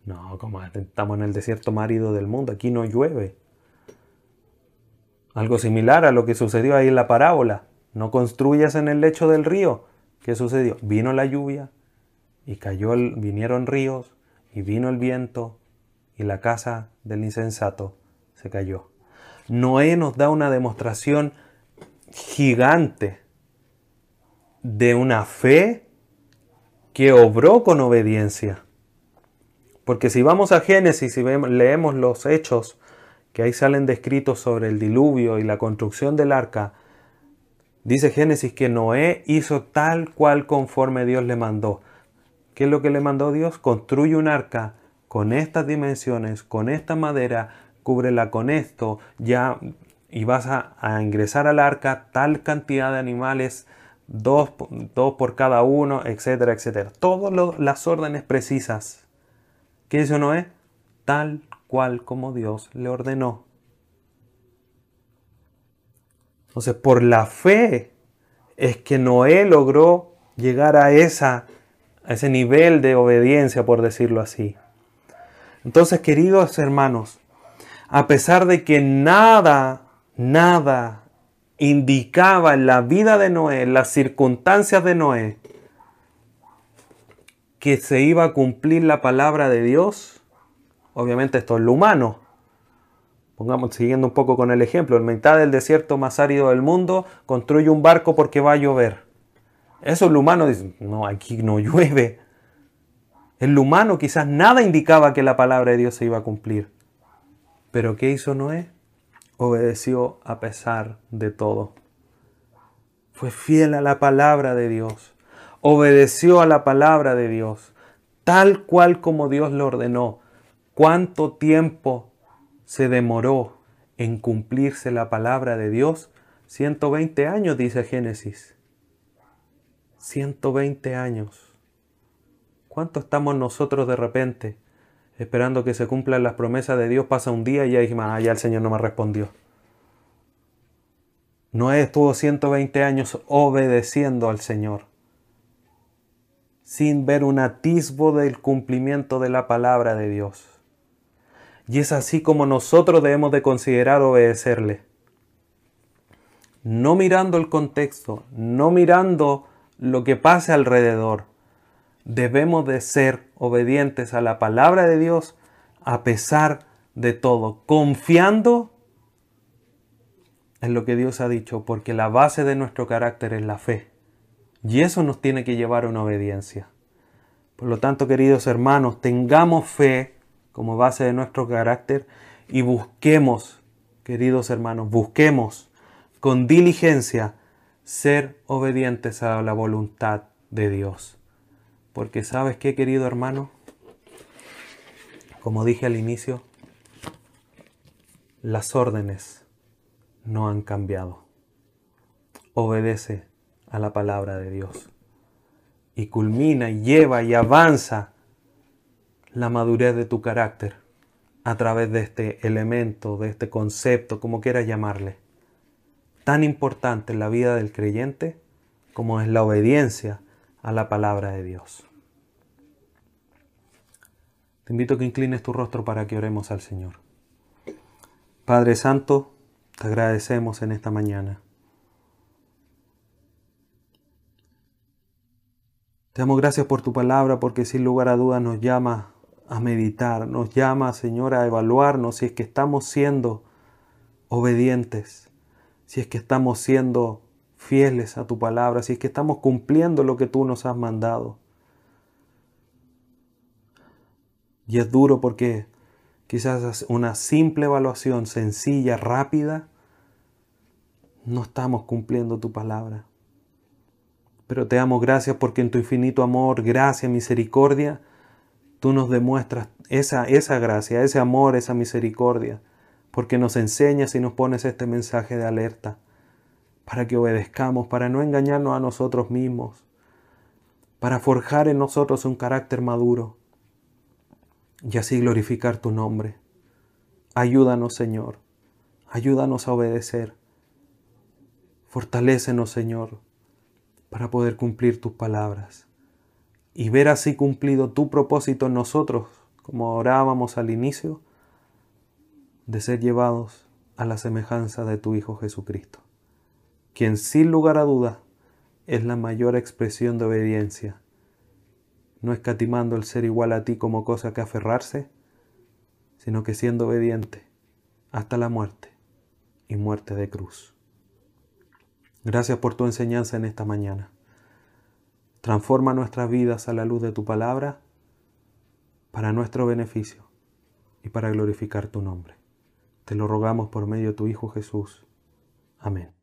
No, como estamos en el desierto marido del mundo, aquí no llueve. Algo similar a lo que sucedió ahí en la parábola. No construyas en el lecho del río. ¿Qué sucedió? Vino la lluvia y cayó vinieron ríos y vino el viento y la casa del insensato se cayó. Noé nos da una demostración gigante de una fe que obró con obediencia. Porque si vamos a Génesis y leemos los hechos que ahí salen descritos sobre el diluvio y la construcción del arca, dice Génesis que Noé hizo tal cual conforme Dios le mandó. ¿Qué es lo que le mandó Dios? Construye un arca con estas dimensiones, con esta madera, cúbrela con esto, ya y vas a, ingresar al arca tal cantidad de animales, dos, dos por cada uno, etcétera, etcétera. Todas las órdenes precisas. ¿Qué hizo Noé? Tal cual como Dios le ordenó. Entonces, por la fe es que Noé logró llegar a, esa, a ese nivel de obediencia, por decirlo así. Entonces, queridos hermanos, a pesar de que nada, nada indicaba en la vida de Noé, en las circunstancias de Noé, que se iba a cumplir la palabra de Dios, obviamente esto es lo humano. Pongamos, siguiendo un poco con el ejemplo, en mitad del desierto más árido del mundo, construye un barco porque va a llover. Eso es lo humano, dice, no, aquí no llueve. En lo humano quizás nada indicaba que la palabra de Dios se iba a cumplir. Pero ¿qué hizo Noé? Obedeció a pesar de todo. Fue fiel a la palabra de Dios. Obedeció a la palabra de Dios, tal cual como Dios lo ordenó. ¿Cuánto tiempo se demoró en cumplirse la palabra de Dios? 120 años, dice Génesis. 120 años. ¿Cuánto estamos nosotros de repente esperando que se cumplan las promesas de Dios? Pasa un día y ya dijimos, ah, ya el Señor no me respondió. Noé estuvo 120 años obedeciendo al Señor, sin ver un atisbo del cumplimiento de la palabra de Dios. Y es así como nosotros debemos de considerar obedecerle. No mirando el contexto, no mirando lo que pase alrededor. Debemos de ser obedientes a la palabra de Dios a pesar de todo, confiando en lo que Dios ha dicho, porque la base de nuestro carácter es la fe. Y eso nos tiene que llevar a una obediencia. Por lo tanto, queridos hermanos, tengamos fe como base de nuestro carácter y busquemos, queridos hermanos, busquemos con diligencia ser obedientes a la voluntad de Dios. Porque sabes qué, querido hermano, como dije al inicio, las órdenes no han cambiado. Obedece a la palabra de Dios y culmina y lleva y avanza la madurez de tu carácter a través de este elemento, de este concepto, como quieras llamarle, tan importante en la vida del creyente como es la obediencia a la palabra de Dios. Te invito a que inclines tu rostro para que oremos al Señor. Padre Santo, te agradecemos en esta mañana. Te damos gracias por tu palabra porque sin lugar a dudas nos llama a meditar, nos llama, Señor, a evaluarnos si es que estamos siendo obedientes, si es que estamos siendo fieles a tu palabra, si es que estamos cumpliendo lo que tú nos has mandado. Y es duro porque quizás una simple evaluación sencilla, rápida, no estamos cumpliendo tu palabra. Pero te damos gracias porque en tu infinito amor, gracia, misericordia, tú nos demuestras esa, esa gracia, ese amor, esa misericordia, porque nos enseñas y nos pones este mensaje de alerta, para que obedezcamos, para no engañarnos a nosotros mismos, para forjar en nosotros un carácter maduro y así glorificar tu nombre. Ayúdanos, Señor, ayúdanos a obedecer. Fortalécenos, Señor, para poder cumplir tus palabras y ver así cumplido tu propósito en nosotros como orábamos al inicio, de ser llevados a la semejanza de tu Hijo Jesucristo, quien sin lugar a dudas es la mayor expresión de obediencia, no escatimando el ser igual a ti como cosa que aferrarse, sino que siendo obediente hasta la muerte y muerte de cruz. Gracias por tu enseñanza en esta mañana. Transforma nuestras vidas a la luz de tu palabra para nuestro beneficio y para glorificar tu nombre. Te lo rogamos por medio de tu Hijo Jesús. Amén.